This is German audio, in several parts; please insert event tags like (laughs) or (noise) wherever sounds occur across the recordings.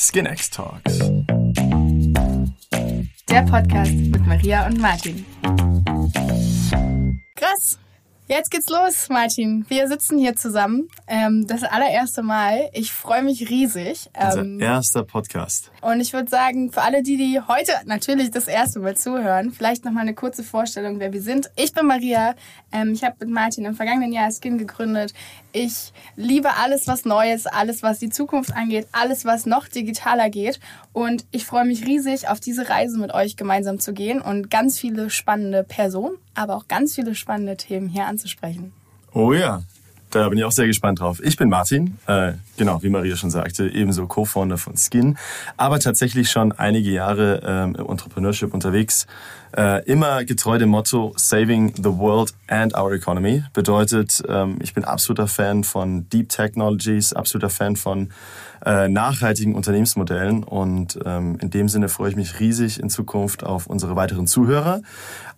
SkinX Talks. Der Podcast mit Maria und Martin. Krass. Jetzt geht's los, Martin. Wir sitzen hier zusammen. Ähm, das allererste Mal. Ich freue mich riesig. Unser Ähm, erster Podcast. und ich würde sagen, für alle die, die heute natürlich das erste Mal zuhören, vielleicht nochmal eine kurze Vorstellung, wer wir sind. Ich bin Maria. Ähm, ich habe mit Martin im vergangenen Jahr Skin gegründet. Ich liebe alles, was Neues, alles, was die Zukunft angeht, alles, was noch digitaler geht. Und ich freue mich riesig, auf diese Reise mit euch gemeinsam zu gehen und ganz viele spannende Personen, aber auch ganz viele spannende Themen hier anzusprechen. Oh ja, da bin ich auch sehr gespannt drauf. Ich bin Martin, äh, genau, wie Maria schon sagte, ebenso Co-Founder von Skin, aber tatsächlich schon einige Jahre ähm, im Entrepreneurship unterwegs. Äh, immer getreu dem Motto Saving the World and Our Economy. Bedeutet, ähm, ich bin absoluter Fan von Deep Technologies, absoluter Fan von äh, nachhaltigen Unternehmensmodellen und ähm, in dem Sinne freue ich mich riesig in Zukunft auf unsere weiteren Zuhörer,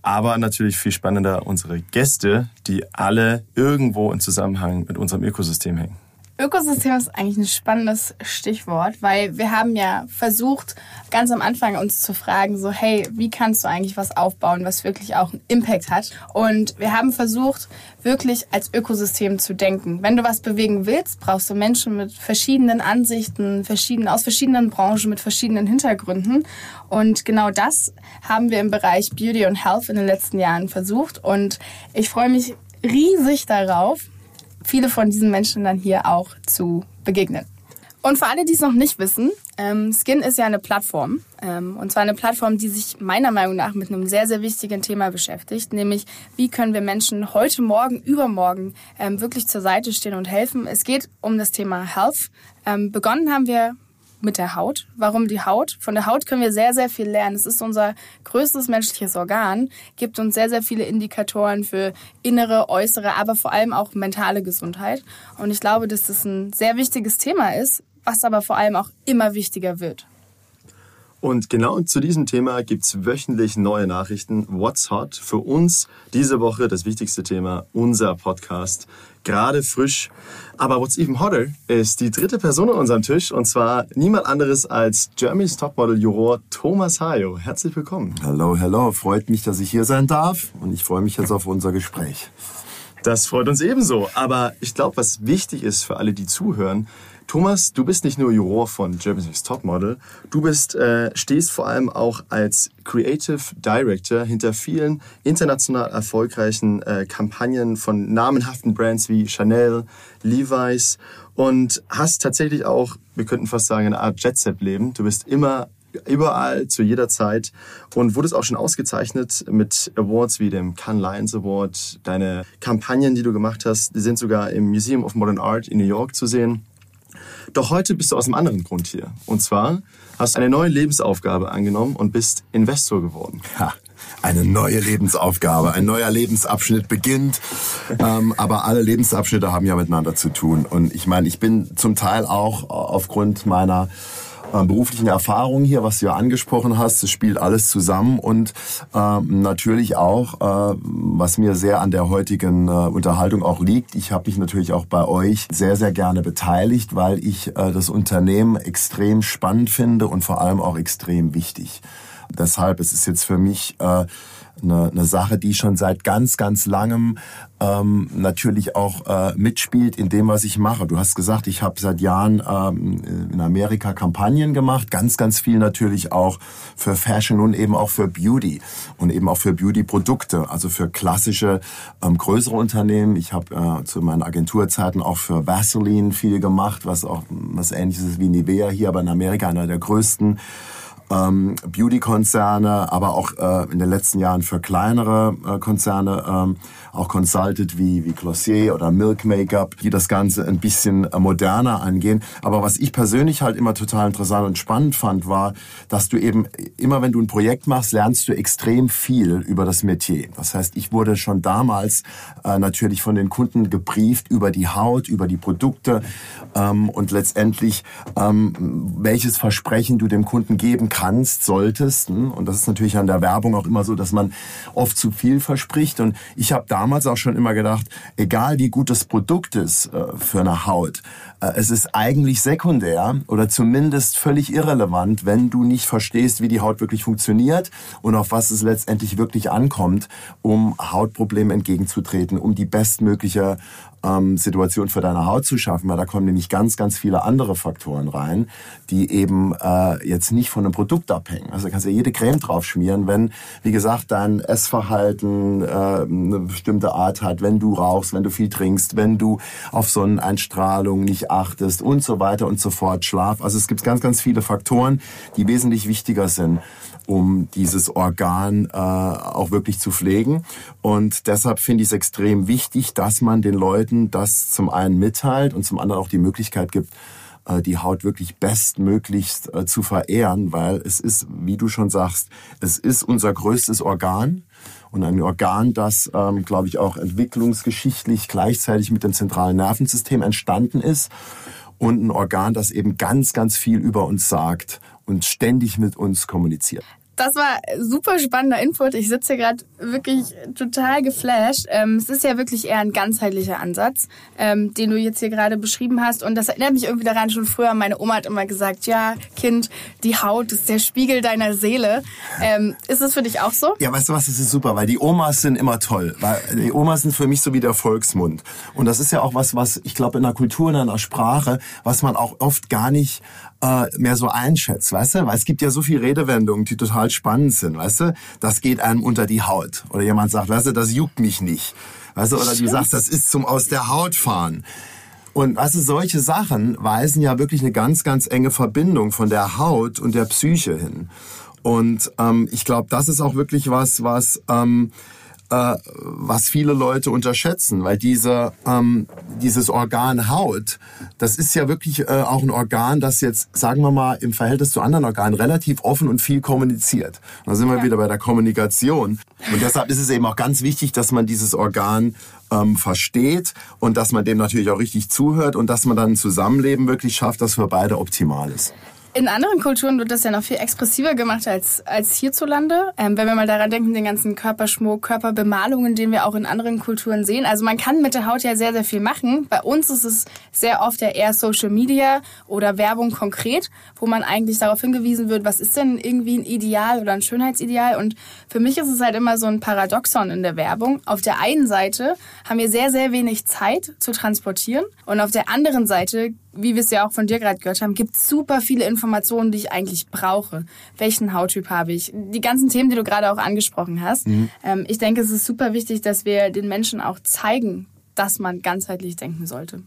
aber natürlich viel spannender unsere Gäste, die alle irgendwo im Zusammenhang mit unserem Ökosystem hängen. Ökosystem ist eigentlich ein spannendes Stichwort, weil wir haben ja versucht, ganz am Anfang uns zu fragen, so hey, wie kannst du eigentlich was aufbauen, was wirklich auch einen Impact hat? Und wir haben versucht, wirklich als Ökosystem zu denken. Wenn du was bewegen willst, brauchst du Menschen mit verschiedenen Ansichten, verschiedenen, aus verschiedenen Branchen, mit verschiedenen Hintergründen. Und genau das haben wir im Bereich Beauty und Health in den letzten Jahren versucht. Und ich freue mich riesig darauf, viele von diesen Menschen dann hier auch zu begegnen. Und für alle, die es noch nicht wissen, ähm, Skin ist ja eine Plattform. Ähm, und zwar eine Plattform, die sich meiner Meinung nach mit einem sehr, sehr wichtigen Thema beschäftigt. Nämlich, wie können wir Menschen heute, morgen, übermorgen ähm, wirklich zur Seite stehen und helfen. Es geht um das Thema Health. Ähm, begonnen haben wir mit der Haut. Warum die Haut? Von der Haut können wir sehr, sehr viel lernen. Es ist unser größtes menschliches Organ, gibt uns sehr, sehr viele Indikatoren für innere, äußere, aber vor allem auch mentale Gesundheit. Und ich glaube, dass das ein sehr wichtiges Thema ist, was aber vor allem auch immer wichtiger wird. Und genau zu diesem Thema gibt's wöchentlich neue Nachrichten. What's Hot? Für uns diese Woche das wichtigste Thema, unser Podcast. Gerade frisch. Aber what's even hotter ist die dritte Person an unserem Tisch und zwar niemand anderes als Germany's Topmodel-Juror Thomas Hayo. Herzlich willkommen. Hallo, hallo. Freut mich, dass ich hier sein darf und ich freue mich jetzt auf unser Gespräch. Das freut uns ebenso. Aber ich glaube, was wichtig ist für alle, die zuhören, Thomas, du bist nicht nur Juror von Germany's Next Topmodel, du bist, äh, stehst vor allem auch als Creative Director hinter vielen international erfolgreichen äh, Kampagnen von namenhaften Brands wie Chanel, Levi's und hast tatsächlich auch, wir könnten fast sagen, eine Art Jet-Set-Leben. Du bist immer überall, zu jeder Zeit und wurdest auch schon ausgezeichnet mit Awards wie dem Cannes Lions Award. Deine Kampagnen, die du gemacht hast, die sind sogar im Museum of Modern Art in New York zu sehen. Doch heute bist du aus einem anderen Grund hier. Und zwar hast du eine neue Lebensaufgabe angenommen und bist Investor geworden. Ha, eine neue Lebensaufgabe, ein neuer Lebensabschnitt beginnt. Ähm, aber alle Lebensabschnitte haben ja miteinander zu tun. Und ich meine, ich bin zum Teil auch aufgrund meiner äh, beruflichen Erfahrungen hier, was du ja angesprochen hast, es spielt alles zusammen und ähm, natürlich auch, äh, was mir sehr an der heutigen äh, Unterhaltung auch liegt, ich habe mich natürlich auch bei euch sehr, sehr gerne beteiligt, weil ich äh, das Unternehmen extrem spannend finde und vor allem auch extrem wichtig. Deshalb ist es jetzt für mich äh, eine, eine Sache, die schon seit ganz, ganz langem ähm, natürlich auch äh, mitspielt in dem, was ich mache. Du hast gesagt, ich habe seit Jahren ähm, in Amerika Kampagnen gemacht, ganz, ganz viel natürlich auch für Fashion und eben auch für Beauty und eben auch für Beauty-Produkte, also für klassische ähm, größere Unternehmen. Ich habe äh, zu meinen Agenturzeiten auch für Vaseline viel gemacht, was auch was ähnliches ist wie Nivea hier, aber in Amerika einer der größten ähm, Beauty-Konzerne, aber auch äh, in den letzten Jahren für kleinere äh, Konzerne ähm, auch consulted wie, wie Glossier oder Milk Makeup, die das Ganze ein bisschen äh, moderner angehen. Aber was ich persönlich halt immer total interessant und spannend fand, war, dass du eben immer, wenn du ein Projekt machst, lernst du extrem viel über das Metier. Das heißt, ich wurde schon damals äh, natürlich von den Kunden gebrieft über die Haut, über die Produkte ähm, und letztendlich, ähm, welches Versprechen du dem Kunden geben kannst kannst, solltest. Hm? Und das ist natürlich an der Werbung auch immer so, dass man oft zu viel verspricht. Und ich habe damals auch schon immer gedacht, egal wie gut das Produkt ist äh, für eine Haut, äh, es ist eigentlich sekundär oder zumindest völlig irrelevant, wenn du nicht verstehst, wie die Haut wirklich funktioniert und auf was es letztendlich wirklich ankommt, um Hautproblemen entgegenzutreten, um die bestmögliche ähm, Situation für deine Haut zu schaffen, weil da kommen nämlich ganz, ganz viele andere Faktoren rein, die eben äh, jetzt nicht von einem Produkt abhängen. Also du kannst ja jede Creme drauf schmieren, wenn, wie gesagt, dein Essverhalten äh, eine bestimmte Art hat, wenn du rauchst, wenn du viel trinkst, wenn du auf Sonneneinstrahlung nicht achtest und so weiter und so fort, Schlaf. Also es gibt ganz, ganz viele Faktoren, die wesentlich wichtiger sind um dieses Organ äh, auch wirklich zu pflegen. Und deshalb finde ich es extrem wichtig, dass man den Leuten das zum einen mitteilt und zum anderen auch die Möglichkeit gibt, äh, die Haut wirklich bestmöglichst äh, zu verehren, weil es ist, wie du schon sagst, es ist unser größtes Organ und ein Organ, das, ähm, glaube ich, auch entwicklungsgeschichtlich gleichzeitig mit dem zentralen Nervensystem entstanden ist und ein Organ, das eben ganz, ganz viel über uns sagt und ständig mit uns kommuniziert. Das war super spannender Input. Ich sitze hier gerade wirklich total geflasht. Ähm, es ist ja wirklich eher ein ganzheitlicher Ansatz, ähm, den du jetzt hier gerade beschrieben hast. Und das erinnert mich irgendwie daran, schon früher, meine Oma hat immer gesagt, ja, Kind, die Haut ist der Spiegel deiner Seele. Ähm, ist das für dich auch so? Ja, weißt du was, das ist super, weil die Omas sind immer toll. Weil die Omas sind für mich so wie der Volksmund. Und das ist ja auch was, was ich glaube in der Kultur, in einer Sprache, was man auch oft gar nicht äh, mehr so einschätzt, weißt du? Weil es gibt ja so viele Redewendungen, die total spannend sind, weißt du? Das geht einem unter die Haut. Oder jemand sagt, weißt du, das juckt mich nicht. Weißt du, oder du sagst, das ist zum aus der Haut fahren. Und weißt du, solche Sachen weisen ja wirklich eine ganz, ganz enge Verbindung von der Haut und der Psyche hin. Und ähm, ich glaube, das ist auch wirklich was, was ähm, äh, was viele Leute unterschätzen, weil diese, ähm, dieses Organ Haut, das ist ja wirklich äh, auch ein Organ, das jetzt, sagen wir mal, im Verhältnis zu anderen Organen relativ offen und viel kommuniziert. Da sind wir ja. wieder bei der Kommunikation. Und deshalb ist es eben auch ganz wichtig, dass man dieses Organ ähm, versteht und dass man dem natürlich auch richtig zuhört und dass man dann ein Zusammenleben wirklich schafft, das für beide optimal ist. In anderen Kulturen wird das ja noch viel expressiver gemacht als, als hierzulande. Ähm, wenn wir mal daran denken, den ganzen Körperschmuck, Körperbemalungen, den wir auch in anderen Kulturen sehen. Also man kann mit der Haut ja sehr, sehr viel machen. Bei uns ist es sehr oft ja eher Social Media oder Werbung konkret, wo man eigentlich darauf hingewiesen wird, was ist denn irgendwie ein Ideal oder ein Schönheitsideal. Und für mich ist es halt immer so ein Paradoxon in der Werbung. Auf der einen Seite haben wir sehr, sehr wenig Zeit zu transportieren und auf der anderen Seite wie wir es ja auch von dir gerade gehört haben, gibt super viele Informationen, die ich eigentlich brauche. Welchen Hauttyp habe ich? Die ganzen Themen, die du gerade auch angesprochen hast. Mhm. Ähm, ich denke, es ist super wichtig, dass wir den Menschen auch zeigen, dass man ganzheitlich denken sollte.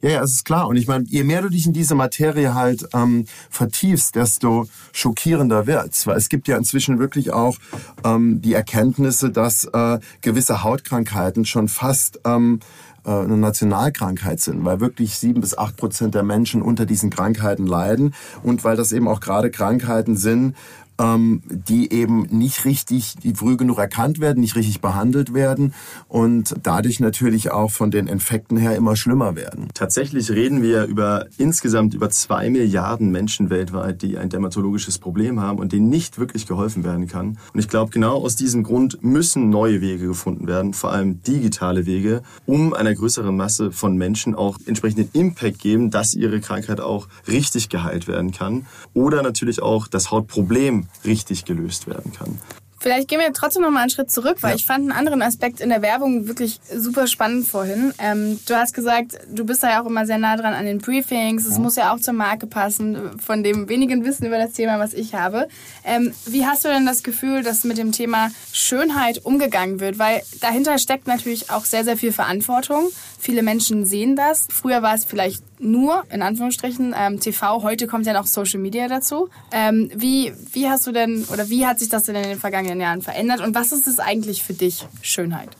Ja, ja, es ist klar. Und ich meine, je mehr du dich in diese Materie halt ähm, vertiefst, desto schockierender wird's. Weil es gibt ja inzwischen wirklich auch ähm, die Erkenntnisse, dass äh, gewisse Hautkrankheiten schon fast ähm, äh, eine Nationalkrankheit sind, weil wirklich sieben bis acht Prozent der Menschen unter diesen Krankheiten leiden und weil das eben auch gerade Krankheiten sind, ähm, die eben nicht richtig, die früh genug erkannt werden, nicht richtig behandelt werden und dadurch natürlich auch von den Infekten her immer schlimmer werden. Tatsächlich reden wir über insgesamt über zwei Milliarden Menschen weltweit, die ein dermatologisches Problem haben und denen nicht wirklich geholfen werden kann. Und ich glaube, genau aus diesem Grund müssen neue Wege gefunden werden, vor allem digitale Wege, um einer größeren Masse von Menschen auch entsprechenden Impact geben, dass ihre Krankheit auch richtig geheilt werden kann. Oder natürlich auch das Hautproblem richtig gelöst werden kann. Vielleicht gehen wir trotzdem noch mal einen Schritt zurück, weil ja. ich fand einen anderen Aspekt in der Werbung wirklich super spannend vorhin. Ähm, du hast gesagt, du bist da ja auch immer sehr nah dran an den Briefings. Es ja. muss ja auch zur Marke passen, von dem wenigen Wissen über das Thema, was ich habe. Ähm, wie hast du denn das Gefühl, dass mit dem Thema Schönheit umgegangen wird? Weil dahinter steckt natürlich auch sehr, sehr viel Verantwortung. Viele Menschen sehen das. Früher war es vielleicht nur, in Anführungsstrichen, ähm, TV. Heute kommt ja noch Social Media dazu. Ähm, wie, wie hast du denn, oder wie hat sich das denn in den vergangenen Jahren verändert? Und was ist es eigentlich für dich, Schönheit?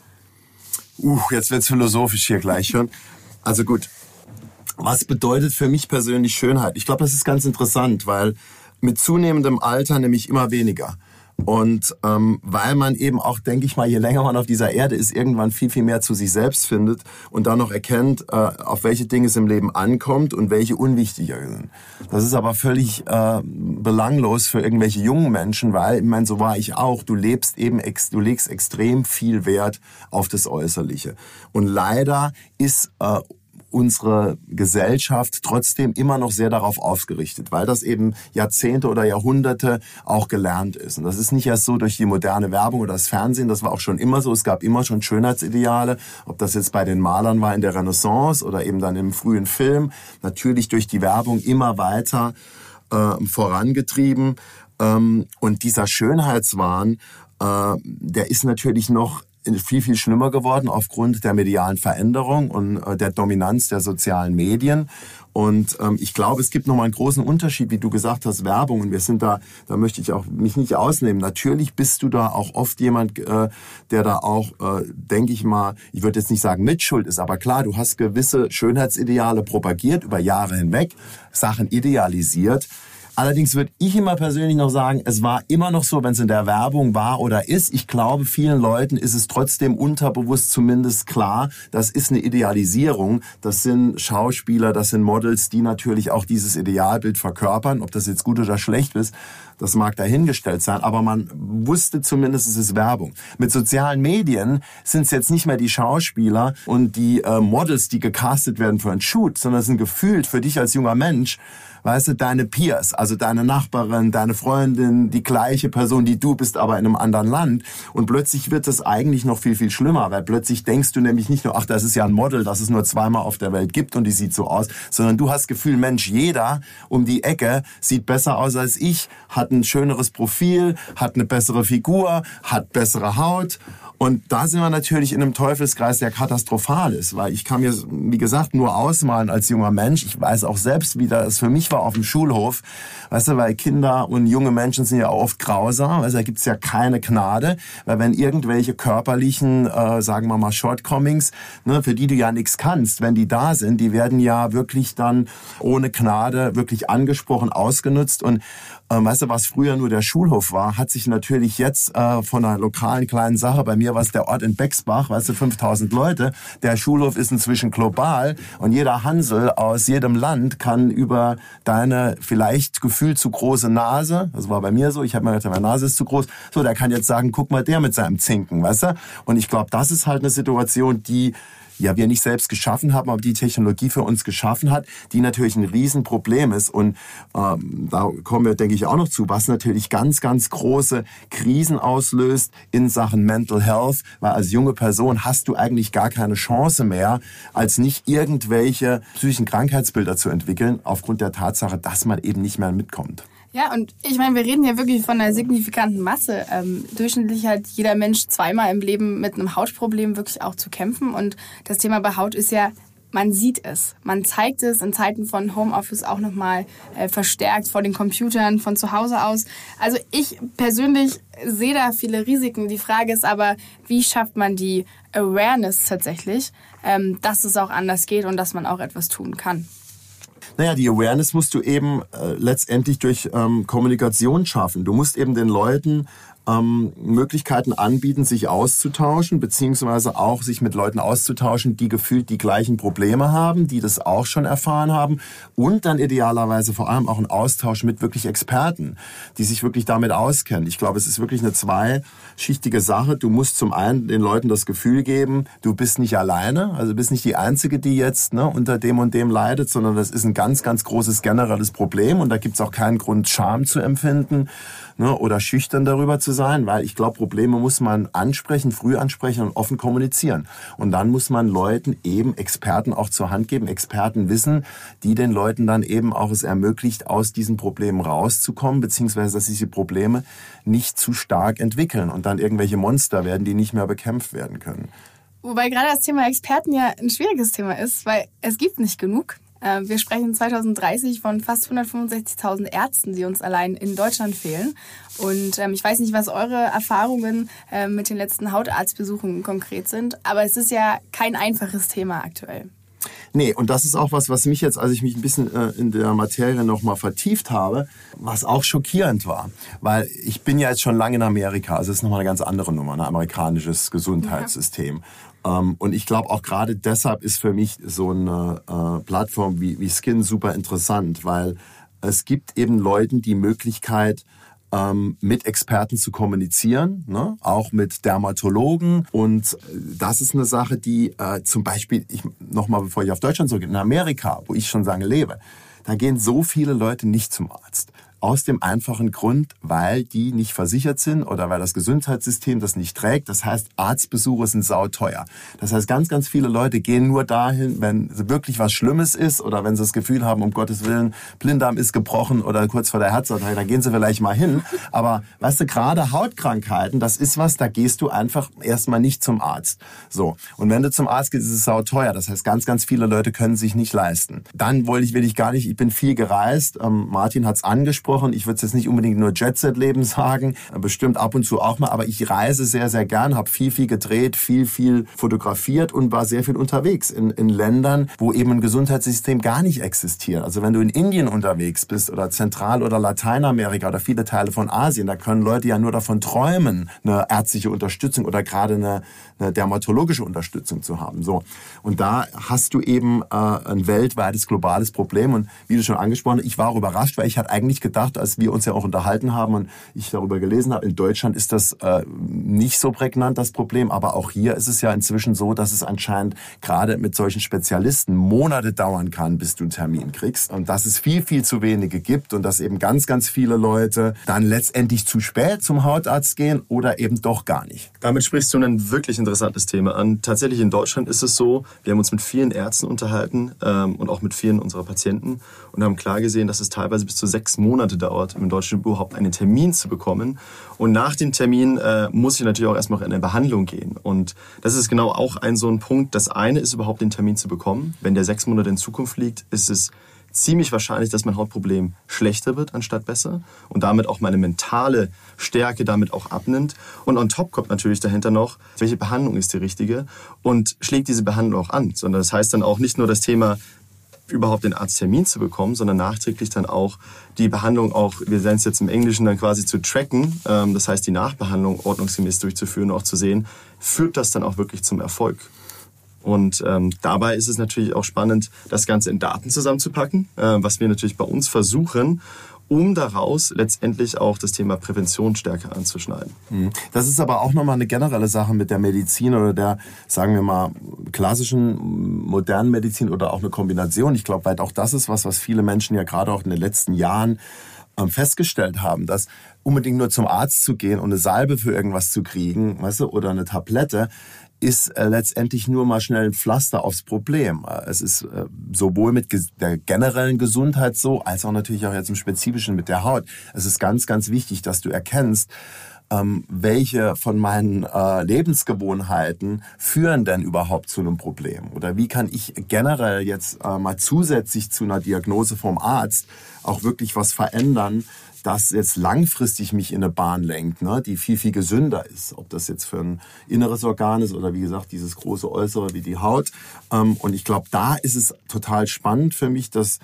Uh, jetzt wird's philosophisch hier gleich schon. Also gut, was bedeutet für mich persönlich Schönheit? Ich glaube, das ist ganz interessant, weil mit zunehmendem Alter nämlich immer weniger. Und ähm, weil man eben auch, denke ich mal, je länger man auf dieser Erde ist, irgendwann viel, viel mehr zu sich selbst findet und dann noch erkennt, äh, auf welche Dinge es im Leben ankommt und welche unwichtiger sind. Das ist aber völlig äh, belanglos für irgendwelche jungen Menschen, weil, ich meine, so war ich auch, du lebst eben, ex, du legst extrem viel Wert auf das Äußerliche. Und leider ist äh, unsere Gesellschaft trotzdem immer noch sehr darauf ausgerichtet, weil das eben Jahrzehnte oder Jahrhunderte auch gelernt ist. Und das ist nicht erst so durch die moderne Werbung oder das Fernsehen, das war auch schon immer so. Es gab immer schon Schönheitsideale, ob das jetzt bei den Malern war in der Renaissance oder eben dann im frühen Film. Natürlich durch die Werbung immer weiter äh, vorangetrieben. Ähm, und dieser Schönheitswahn, äh, der ist natürlich noch viel, viel schlimmer geworden aufgrund der medialen Veränderung und äh, der Dominanz der sozialen Medien. Und ähm, ich glaube, es gibt nochmal einen großen Unterschied, wie du gesagt hast, Werbung. Und wir sind da, da möchte ich auch mich nicht ausnehmen. Natürlich bist du da auch oft jemand, äh, der da auch, äh, denke ich mal, ich würde jetzt nicht sagen Mitschuld ist, aber klar, du hast gewisse Schönheitsideale propagiert über Jahre hinweg, Sachen idealisiert Allerdings würde ich immer persönlich noch sagen, es war immer noch so, wenn es in der Werbung war oder ist. Ich glaube, vielen Leuten ist es trotzdem unterbewusst zumindest klar, das ist eine Idealisierung. Das sind Schauspieler, das sind Models, die natürlich auch dieses Idealbild verkörpern. Ob das jetzt gut oder schlecht ist, das mag dahingestellt sein, aber man wusste zumindest, es ist Werbung. Mit sozialen Medien sind es jetzt nicht mehr die Schauspieler und die äh, Models, die gecastet werden für einen Shoot, sondern es sind gefühlt für dich als junger Mensch weißt du, deine Peers, also deine Nachbarin, deine Freundin, die gleiche Person, die du bist, aber in einem anderen Land. Und plötzlich wird es eigentlich noch viel, viel schlimmer, weil plötzlich denkst du nämlich nicht nur, ach, das ist ja ein Model, das es nur zweimal auf der Welt gibt und die sieht so aus, sondern du hast Gefühl, Mensch, jeder um die Ecke sieht besser aus als ich, hat ein schöneres Profil, hat eine bessere Figur, hat bessere Haut und da sind wir natürlich in einem Teufelskreis, der katastrophal ist, weil ich kann mir, wie gesagt, nur ausmalen als junger Mensch. Ich weiß auch selbst, wie das für mich war auf dem Schulhof. Weißt du, weil Kinder und junge Menschen sind ja oft grausam. Also da gibt's ja keine Gnade, weil wenn irgendwelche körperlichen, äh, sagen wir mal, Shortcomings, ne, für die du ja nichts kannst, wenn die da sind, die werden ja wirklich dann ohne Gnade wirklich angesprochen, ausgenutzt. Und ähm, weißt du, was früher nur der Schulhof war, hat sich natürlich jetzt äh, von einer lokalen kleinen Sache, bei mir war es der Ort in Bexbach, weißt du, 5000 Leute, der Schulhof ist inzwischen global und jeder Hansel aus jedem Land kann über deine vielleicht gefühlt zu große Nase, das war bei mir so, ich habe mir gedacht, meine Nase ist zu groß, so, der kann jetzt sagen, guck mal der mit seinem Zinken, weißt du? Und ich glaube, das ist halt eine Situation, die ja wir nicht selbst geschaffen haben, aber die Technologie für uns geschaffen hat, die natürlich ein Riesenproblem ist. Und ähm, da kommen wir, denke ich, auch noch zu, was natürlich ganz, ganz große Krisen auslöst in Sachen Mental Health, weil als junge Person hast du eigentlich gar keine Chance mehr, als nicht irgendwelche psychischen Krankheitsbilder zu entwickeln, aufgrund der Tatsache, dass man eben nicht mehr mitkommt. Ja, und ich meine, wir reden ja wirklich von einer signifikanten Masse. Ähm, durchschnittlich hat jeder Mensch zweimal im Leben mit einem Hautproblem wirklich auch zu kämpfen. Und das Thema bei Haut ist ja, man sieht es. Man zeigt es in Zeiten von Homeoffice auch nochmal äh, verstärkt vor den Computern von zu Hause aus. Also ich persönlich sehe da viele Risiken. Die Frage ist aber, wie schafft man die Awareness tatsächlich, ähm, dass es auch anders geht und dass man auch etwas tun kann. Naja, die Awareness musst du eben äh, letztendlich durch ähm, Kommunikation schaffen. Du musst eben den Leuten ähm, Möglichkeiten anbieten, sich auszutauschen, beziehungsweise auch sich mit Leuten auszutauschen, die gefühlt die gleichen Probleme haben, die das auch schon erfahren haben und dann idealerweise vor allem auch ein Austausch mit wirklich Experten, die sich wirklich damit auskennen. Ich glaube, es ist wirklich eine zweischichtige Sache. Du musst zum einen den Leuten das Gefühl geben, du bist nicht alleine, also bist nicht die Einzige, die jetzt ne, unter dem und dem leidet, sondern das ist ein ganz, ganz großes generelles Problem und da gibt es auch keinen Grund, Scham zu empfinden ne, oder schüchtern darüber zu sein, weil ich glaube, Probleme muss man ansprechen, früh ansprechen und offen kommunizieren. Und dann muss man Leuten eben Experten auch zur Hand geben, Experten wissen, die den Leuten dann eben auch es ermöglicht, aus diesen Problemen rauszukommen, beziehungsweise dass diese Probleme nicht zu stark entwickeln und dann irgendwelche Monster werden, die nicht mehr bekämpft werden können. Wobei gerade das Thema Experten ja ein schwieriges Thema ist, weil es gibt nicht genug. Äh, wir sprechen 2030 von fast 165.000 Ärzten, die uns allein in Deutschland fehlen. Und ähm, ich weiß nicht, was eure Erfahrungen äh, mit den letzten Hautarztbesuchen konkret sind, aber es ist ja kein einfaches Thema aktuell. Nee, und das ist auch was, was mich jetzt, als ich mich ein bisschen äh, in der Materie nochmal vertieft habe, was auch schockierend war. Weil ich bin ja jetzt schon lange in Amerika, also es ist nochmal eine ganz andere Nummer, ein amerikanisches Gesundheitssystem. Ja. Ähm, und ich glaube auch gerade deshalb ist für mich so eine äh, Plattform wie, wie Skin super interessant, weil es gibt eben Leuten die Möglichkeit, ähm, mit Experten zu kommunizieren, ne? auch mit Dermatologen. Und äh, das ist eine Sache, die äh, zum Beispiel, ich nochmal bevor ich auf Deutschland zurückgehe, in Amerika, wo ich schon lange lebe, da gehen so viele Leute nicht zum Arzt. Aus dem einfachen Grund, weil die nicht versichert sind oder weil das Gesundheitssystem das nicht trägt. Das heißt, Arztbesuche sind sauteuer. Das heißt, ganz, ganz viele Leute gehen nur dahin, wenn wirklich was Schlimmes ist oder wenn sie das Gefühl haben, um Gottes Willen, Blinddarm ist gebrochen oder kurz vor der Herzattacke, da gehen sie vielleicht mal hin. Aber weißt du, gerade Hautkrankheiten, das ist was, da gehst du einfach erstmal nicht zum Arzt. So. Und wenn du zum Arzt gehst, ist es sauteuer. Das heißt, ganz, ganz viele Leute können sich nicht leisten. Dann wollte ich, will ich gar nicht, ich bin viel gereist. Ähm, Martin hat es angesprochen angesprochen. Ich würde jetzt nicht unbedingt nur Jet-Set-Leben sagen, bestimmt ab und zu auch mal, aber ich reise sehr, sehr gern, habe viel, viel gedreht, viel, viel fotografiert und war sehr viel unterwegs in, in Ländern, wo eben ein Gesundheitssystem gar nicht existiert. Also wenn du in Indien unterwegs bist oder Zentral- oder Lateinamerika oder viele Teile von Asien, da können Leute ja nur davon träumen, eine ärztliche Unterstützung oder gerade eine, eine dermatologische Unterstützung zu haben. So. Und da hast du eben äh, ein weltweites, globales Problem. Und wie du schon angesprochen hast, ich war auch überrascht, weil ich hatte eigentlich gedacht, gedacht, als wir uns ja auch unterhalten haben und ich darüber gelesen habe, in Deutschland ist das äh, nicht so prägnant, das Problem. Aber auch hier ist es ja inzwischen so, dass es anscheinend gerade mit solchen Spezialisten Monate dauern kann, bis du einen Termin kriegst. Und dass es viel, viel zu wenige gibt und dass eben ganz, ganz viele Leute dann letztendlich zu spät zum Hautarzt gehen oder eben doch gar nicht. Damit sprichst du ein wirklich interessantes Thema an. Tatsächlich in Deutschland ist es so, wir haben uns mit vielen Ärzten unterhalten ähm, und auch mit vielen unserer Patienten und haben klar gesehen, dass es teilweise bis zu sechs Monate Monate dauert, im deutschen überhaupt einen Termin zu bekommen. Und nach dem Termin äh, muss ich natürlich auch erstmal in eine Behandlung gehen. Und das ist genau auch ein so ein Punkt. Das eine ist überhaupt den Termin zu bekommen. Wenn der sechs Monate in Zukunft liegt, ist es ziemlich wahrscheinlich, dass mein Hautproblem schlechter wird anstatt besser und damit auch meine mentale Stärke damit auch abnimmt. Und on top kommt natürlich dahinter noch, welche Behandlung ist die richtige und schlägt diese Behandlung auch an. Sondern das heißt dann auch nicht nur das Thema, überhaupt den Arzttermin zu bekommen, sondern nachträglich dann auch die Behandlung auch, wir nennen es jetzt im Englischen dann quasi zu tracken, ähm, das heißt die Nachbehandlung ordnungsgemäß durchzuführen und auch zu sehen, führt das dann auch wirklich zum Erfolg. Und ähm, dabei ist es natürlich auch spannend, das Ganze in Daten zusammenzupacken, äh, was wir natürlich bei uns versuchen um daraus letztendlich auch das Thema Prävention stärker anzuschneiden. Mhm. Das ist aber auch nochmal eine generelle Sache mit der Medizin oder der, sagen wir mal, klassischen modernen Medizin oder auch eine Kombination. Ich glaube, weil auch das ist was, was viele Menschen ja gerade auch in den letzten Jahren ähm, festgestellt haben, dass unbedingt nur zum Arzt zu gehen und eine Salbe für irgendwas zu kriegen, weißt du, oder eine Tablette, ist äh, letztendlich nur mal schnell ein Pflaster aufs Problem. Äh, es ist äh, sowohl mit der generellen Gesundheit so, als auch natürlich auch jetzt im Spezifischen mit der Haut. Es ist ganz, ganz wichtig, dass du erkennst, ähm, welche von meinen äh, Lebensgewohnheiten führen denn überhaupt zu einem Problem? Oder wie kann ich generell jetzt äh, mal zusätzlich zu einer Diagnose vom Arzt auch wirklich was verändern, das jetzt langfristig mich in eine Bahn lenkt, ne, die viel, viel gesünder ist. Ob das jetzt für ein inneres Organ ist oder wie gesagt dieses große Äußere wie die Haut. Ähm, und ich glaube, da ist es total spannend für mich, dass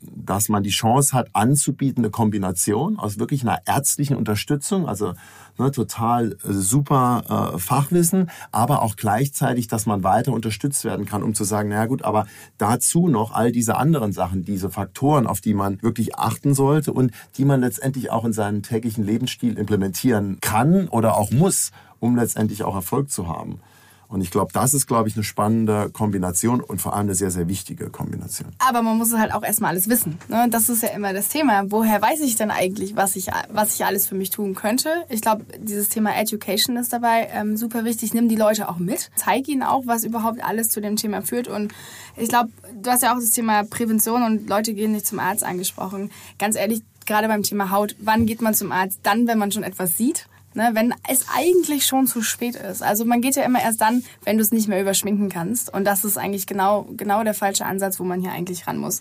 dass man die Chance hat, anzubieten, eine Kombination aus wirklich einer ärztlichen Unterstützung, also ne, total äh, super äh, Fachwissen, aber auch gleichzeitig, dass man weiter unterstützt werden kann, um zu sagen, naja gut, aber dazu noch all diese anderen Sachen, diese Faktoren, auf die man wirklich achten sollte und die man letztendlich auch in seinen täglichen Lebensstil implementieren kann oder auch muss, um letztendlich auch Erfolg zu haben. Und ich glaube, das ist, glaube ich, eine spannende Kombination und vor allem eine sehr, sehr wichtige Kombination. Aber man muss halt auch erstmal alles wissen. Ne? Das ist ja immer das Thema. Woher weiß ich denn eigentlich, was ich, was ich alles für mich tun könnte? Ich glaube, dieses Thema Education ist dabei ähm, super wichtig. Nimm die Leute auch mit. Zeig ihnen auch, was überhaupt alles zu dem Thema führt. Und ich glaube, du hast ja auch das Thema Prävention und Leute gehen nicht zum Arzt angesprochen. Ganz ehrlich, gerade beim Thema Haut, wann geht man zum Arzt? Dann, wenn man schon etwas sieht Ne? Wenn es eigentlich schon zu spät ist. Also man geht ja immer erst dann, wenn du es nicht mehr überschminken kannst. Und das ist eigentlich genau, genau der falsche Ansatz, wo man hier eigentlich ran muss.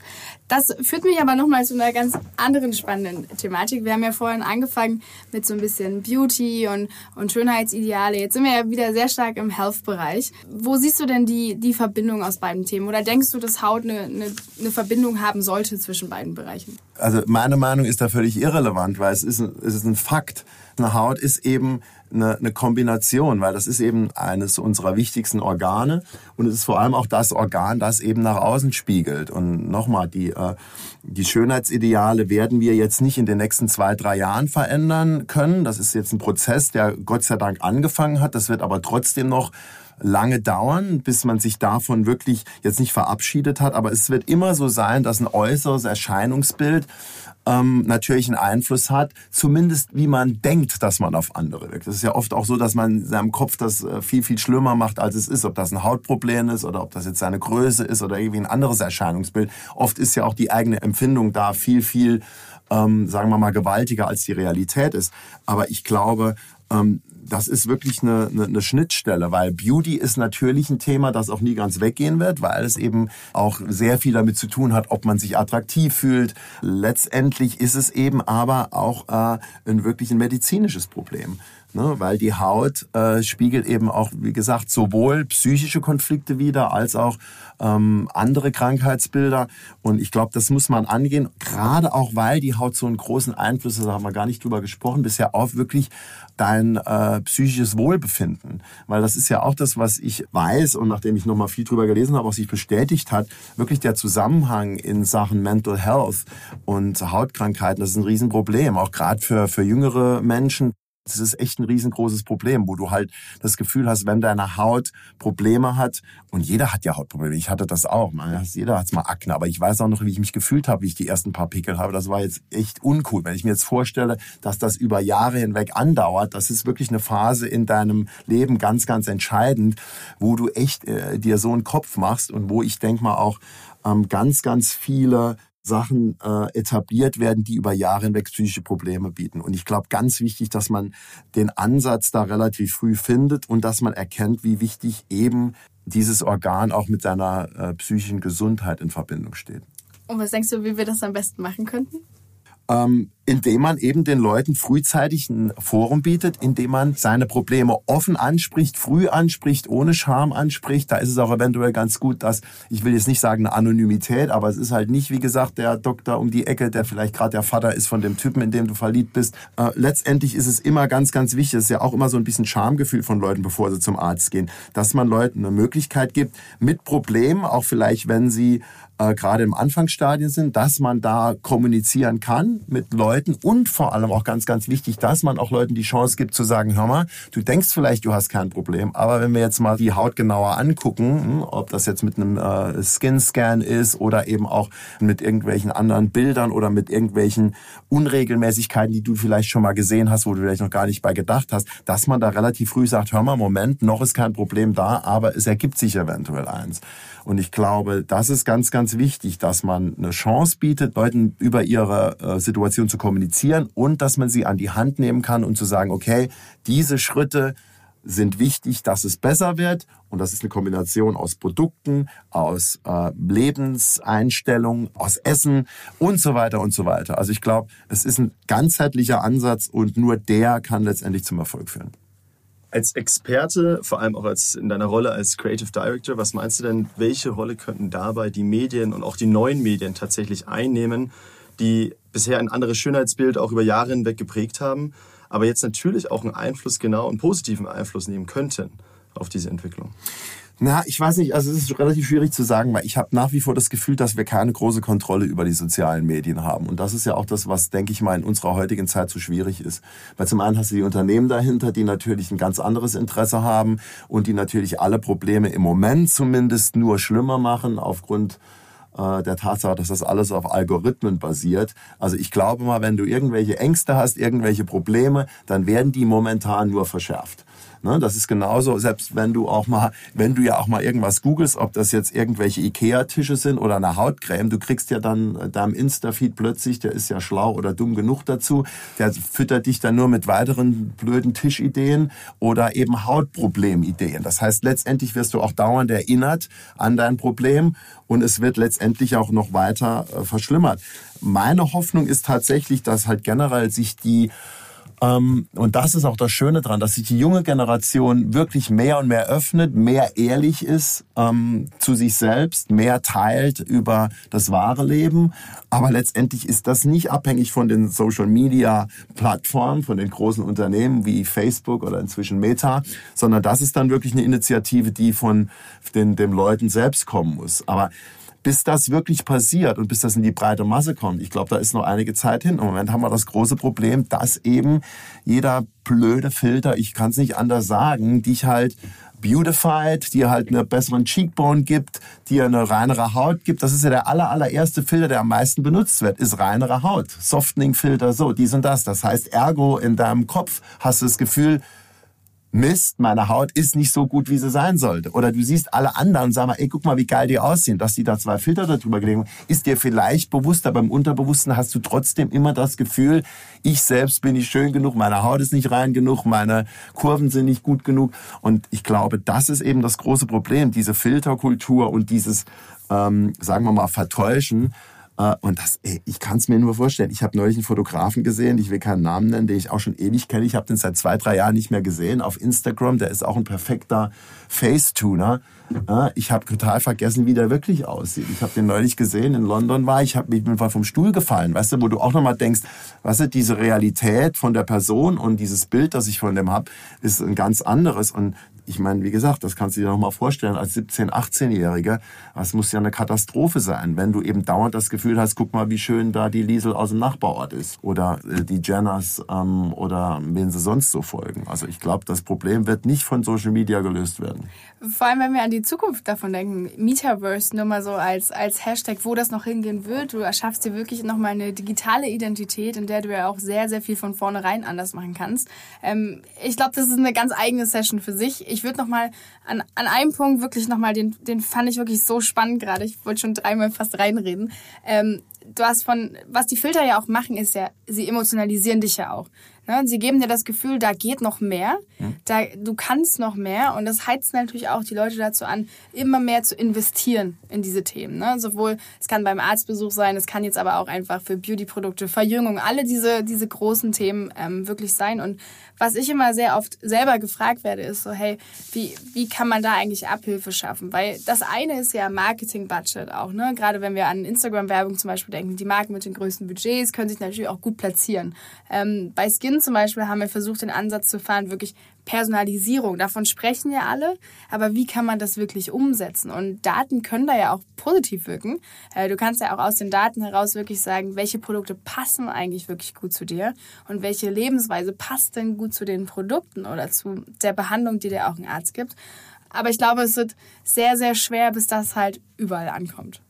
Das führt mich aber nochmal zu einer ganz anderen spannenden Thematik. Wir haben ja vorhin angefangen mit so ein bisschen Beauty und, und Schönheitsideale. Jetzt sind wir ja wieder sehr stark im Health-Bereich. Wo siehst du denn die, die Verbindung aus beiden Themen? Oder denkst du, dass Haut eine, eine, eine Verbindung haben sollte zwischen beiden Bereichen? Also meine Meinung ist da völlig irrelevant, weil es ist, es ist ein Fakt. Eine Haut ist eben eine, eine Kombination, weil das ist eben eines unserer wichtigsten Organe und es ist vor allem auch das Organ, das eben nach außen spiegelt. Und nochmal, die, äh, die Schönheitsideale werden wir jetzt nicht in den nächsten zwei, drei Jahren verändern können. Das ist jetzt ein Prozess, der Gott sei Dank angefangen hat. Das wird aber trotzdem noch lange dauern, bis man sich davon wirklich jetzt nicht verabschiedet hat. Aber es wird immer so sein, dass ein äußeres Erscheinungsbild ähm, natürlich einen Einfluss hat, zumindest wie man denkt, dass man auf andere wirkt. Das ist ja oft auch so, dass man in seinem Kopf das äh, viel, viel schlimmer macht, als es ist. Ob das ein Hautproblem ist oder ob das jetzt seine Größe ist oder irgendwie ein anderes Erscheinungsbild. Oft ist ja auch die eigene Empfindung da viel, viel, ähm, sagen wir mal, gewaltiger als die Realität ist. Aber ich glaube, ähm, das ist wirklich eine, eine, eine Schnittstelle, weil Beauty ist natürlich ein Thema, das auch nie ganz weggehen wird, weil es eben auch sehr viel damit zu tun hat, ob man sich attraktiv fühlt. Letztendlich ist es eben aber auch äh, ein wirklich ein medizinisches Problem ne? weil die Haut äh, spiegelt eben auch, wie gesagt, sowohl psychische Konflikte wider als auch ähm, andere Krankheitsbilder. Und ich glaube, das muss man angehen, gerade auch, weil die Haut so einen großen Einfluss, da haben wir gar nicht drüber gesprochen, bisher auf wirklich dein äh, psychisches Wohlbefinden. Weil das ist ja auch das, was ich weiß und nachdem ich nochmal viel drüber gelesen habe, was sich bestätigt hat, wirklich der Zusammenhang in Sachen Mental Health und Hautkrankheiten, das ist ein Riesenproblem, auch gerade für, für jüngere Menschen. Das ist echt ein riesengroßes Problem, wo du halt das Gefühl hast, wenn deine Haut Probleme hat, und jeder hat ja Hautprobleme, ich hatte das auch, man, jeder hat mal Akne, aber ich weiß auch noch, wie ich mich gefühlt habe, wie ich die ersten paar Pickel habe. Das war jetzt echt uncool. Wenn ich mir jetzt vorstelle, dass das über Jahre hinweg andauert, das ist wirklich eine Phase in deinem Leben ganz, ganz entscheidend, wo du echt äh, dir so einen Kopf machst und wo ich denke mal auch ähm, ganz, ganz viele Sachen äh, etabliert werden, die über Jahre hinweg psychische Probleme bieten. Und ich glaube, ganz wichtig, dass man den Ansatz da relativ früh findet und dass man erkennt, wie wichtig eben dieses Organ auch mit seiner äh, psychischen Gesundheit in Verbindung steht. Und was denkst du, wie wir das am besten machen könnten? Ähm, indem man eben den Leuten frühzeitig ein Forum bietet, indem man seine Probleme offen anspricht, früh anspricht, ohne Scham anspricht. Da ist es auch eventuell ganz gut, dass, ich will jetzt nicht sagen eine Anonymität, aber es ist halt nicht, wie gesagt, der Doktor um die Ecke, der vielleicht gerade der Vater ist von dem Typen, in dem du verliebt bist. Äh, letztendlich ist es immer ganz, ganz wichtig, es ist ja auch immer so ein bisschen Schamgefühl von Leuten, bevor sie zum Arzt gehen, dass man Leuten eine Möglichkeit gibt, mit Problemen, auch vielleicht wenn sie äh, gerade im Anfangsstadien sind, dass man da kommunizieren kann mit Leuten, Leuten und vor allem auch ganz, ganz wichtig, dass man auch Leuten die Chance gibt zu sagen, hör mal, du denkst vielleicht, du hast kein Problem, aber wenn wir jetzt mal die Haut genauer angucken, hm, ob das jetzt mit einem äh, Skin-Scan ist oder eben auch mit irgendwelchen anderen Bildern oder mit irgendwelchen Unregelmäßigkeiten, die du vielleicht schon mal gesehen hast, wo du vielleicht noch gar nicht bei gedacht hast, dass man da relativ früh sagt, hör mal, Moment, noch ist kein Problem da, aber es ergibt sich eventuell eins. Und ich glaube, das ist ganz, ganz wichtig, dass man eine Chance bietet, Leuten über ihre äh, Situation zu kommunizieren und dass man sie an die Hand nehmen kann und zu sagen, okay, diese Schritte sind wichtig, dass es besser wird. Und das ist eine Kombination aus Produkten, aus äh, Lebenseinstellungen, aus Essen und so weiter und so weiter. Also ich glaube, es ist ein ganzheitlicher Ansatz und nur der kann letztendlich zum Erfolg führen. Als Experte, vor allem auch als in deiner Rolle als Creative Director, was meinst du denn, welche Rolle könnten dabei die Medien und auch die neuen Medien tatsächlich einnehmen, die bisher ein anderes Schönheitsbild auch über Jahre hinweg geprägt haben, aber jetzt natürlich auch einen Einfluss, genau einen positiven Einfluss nehmen könnten auf diese Entwicklung? Na, ich weiß nicht, also es ist relativ schwierig zu sagen, weil ich habe nach wie vor das Gefühl, dass wir keine große Kontrolle über die sozialen Medien haben. Und das ist ja auch das, was, denke ich mal, in unserer heutigen Zeit so schwierig ist. Weil zum einen hast du die Unternehmen dahinter, die natürlich ein ganz anderes Interesse haben und die natürlich alle Probleme im Moment zumindest nur schlimmer machen aufgrund äh, der Tatsache, dass das alles auf Algorithmen basiert. Also ich glaube mal, wenn du irgendwelche Ängste hast, irgendwelche Probleme, dann werden die momentan nur verschärft. Ne, das ist genauso, selbst wenn du auch mal, wenn du ja auch mal irgendwas googelst, ob das jetzt irgendwelche Ikea-Tische sind oder eine Hautcreme, du kriegst ja dann äh, deinem Insta-Feed plötzlich, der ist ja schlau oder dumm genug dazu, der füttert dich dann nur mit weiteren blöden Tischideen oder eben Hautproblemideen. Das heißt, letztendlich wirst du auch dauernd erinnert an dein Problem und es wird letztendlich auch noch weiter äh, verschlimmert. Meine Hoffnung ist tatsächlich, dass halt generell sich die und das ist auch das Schöne dran, dass sich die junge Generation wirklich mehr und mehr öffnet, mehr ehrlich ist ähm, zu sich selbst, mehr teilt über das wahre Leben. Aber letztendlich ist das nicht abhängig von den Social Media Plattformen, von den großen Unternehmen wie Facebook oder inzwischen Meta, sondern das ist dann wirklich eine Initiative, die von den, den Leuten selbst kommen muss. Aber bis das wirklich passiert und bis das in die breite Masse kommt, ich glaube, da ist noch einige Zeit hin. Im Moment haben wir das große Problem, dass eben jeder blöde Filter, ich kann es nicht anders sagen, dich halt beautified, dir halt eine besseren Cheekbone gibt, dir eine reinere Haut gibt. Das ist ja der aller, allererste Filter, der am meisten benutzt wird, ist reinere Haut. Softening-Filter, so, dies und das. Das heißt, ergo in deinem Kopf hast du das Gefühl, Mist, meine Haut ist nicht so gut, wie sie sein sollte. Oder du siehst alle anderen und sag mal, ey, guck mal, wie geil die aussehen. Dass die da zwei Filter darüber gelegt haben, ist dir vielleicht bewusst, aber im Unterbewussten hast du trotzdem immer das Gefühl, ich selbst bin nicht schön genug, meine Haut ist nicht rein genug, meine Kurven sind nicht gut genug. Und ich glaube, das ist eben das große Problem, diese Filterkultur und dieses, ähm, sagen wir mal, Vertäuschen und das, ey, ich kann es mir nur vorstellen. Ich habe neulich einen Fotografen gesehen, ich will keinen Namen nennen, den ich auch schon ewig kenne. Ich habe den seit zwei, drei Jahren nicht mehr gesehen auf Instagram. Der ist auch ein perfekter Facetuner. Ich habe total vergessen, wie der wirklich aussieht. Ich habe den neulich gesehen, in London war ich, habe mich einfach vom Stuhl gefallen, weißt du, wo du auch nochmal denkst, weißt du, diese Realität von der Person und dieses Bild, das ich von dem habe, ist ein ganz anderes. Und ich meine, wie gesagt, das kannst du dir noch mal vorstellen als 17-, 18-Jähriger. Das muss ja eine Katastrophe sein, wenn du eben dauernd das Gefühl hast, guck mal, wie schön da die Liesel aus dem Nachbarort ist oder äh, die Jenners ähm, oder wen sie sonst so folgen. Also ich glaube, das Problem wird nicht von Social Media gelöst werden. Vor allem, wenn wir an die Zukunft davon denken, Metaverse nur mal so als, als Hashtag, wo das noch hingehen wird. Du erschaffst dir wirklich nochmal eine digitale Identität, in der du ja auch sehr, sehr viel von vornherein anders machen kannst. Ähm, ich glaube, das ist eine ganz eigene Session für sich. Ich würde nochmal an, an einem Punkt wirklich nochmal, den, den fand ich wirklich so spannend gerade. Ich wollte schon dreimal fast reinreden. Ähm, du hast von, was die Filter ja auch machen, ist ja, sie emotionalisieren dich ja auch. Ne? Sie geben dir das Gefühl, da geht noch mehr, hm. da, du kannst noch mehr und das heizt natürlich auch die Leute dazu an, immer mehr zu investieren in diese Themen. Ne? Sowohl, es kann beim Arztbesuch sein, es kann jetzt aber auch einfach für Beautyprodukte, Verjüngung, alle diese, diese großen Themen ähm, wirklich sein. Und was ich immer sehr oft selber gefragt werde, ist so, hey, wie, wie kann man da eigentlich Abhilfe schaffen? Weil das eine ist ja Marketing-Budget auch, ne? Gerade wenn wir an Instagram-Werbung zum Beispiel denken, die Marken mit den größten Budgets können sich natürlich auch gut platzieren. Ähm, bei Skin zum Beispiel haben wir versucht, den Ansatz zu fahren, wirklich Personalisierung. Davon sprechen ja alle, aber wie kann man das wirklich umsetzen? Und Daten können da ja auch positiv wirken. Äh, du kannst ja auch aus den Daten heraus wirklich sagen, welche Produkte passen eigentlich wirklich gut zu dir und welche Lebensweise passt denn gut zu den Produkten oder zu der Behandlung, die dir auch ein Arzt gibt. Aber ich glaube, es wird sehr, sehr schwer, bis das halt überall ankommt.